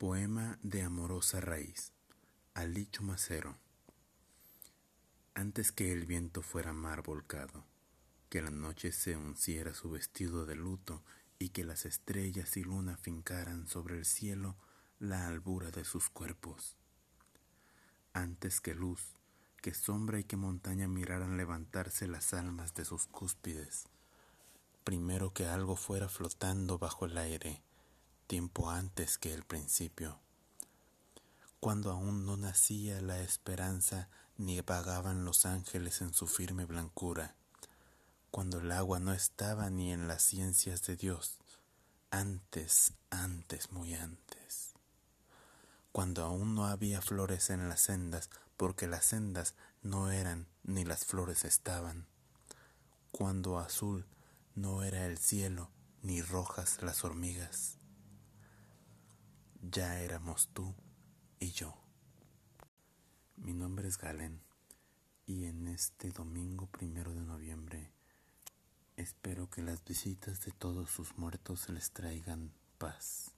Poema de amorosa raíz. Alicho Macero. Antes que el viento fuera mar volcado, que la noche se unciera su vestido de luto y que las estrellas y luna fincaran sobre el cielo la albura de sus cuerpos. Antes que luz, que sombra y que montaña miraran levantarse las almas de sus cúspides. Primero que algo fuera flotando bajo el aire, tiempo antes que el principio, cuando aún no nacía la esperanza ni vagaban los ángeles en su firme blancura, cuando el agua no estaba ni en las ciencias de Dios, antes, antes, muy antes, cuando aún no había flores en las sendas, porque las sendas no eran ni las flores estaban, cuando azul no era el cielo ni rojas las hormigas ya éramos tú y yo. Mi nombre es Galen y en este domingo primero de noviembre espero que las visitas de todos sus muertos les traigan paz.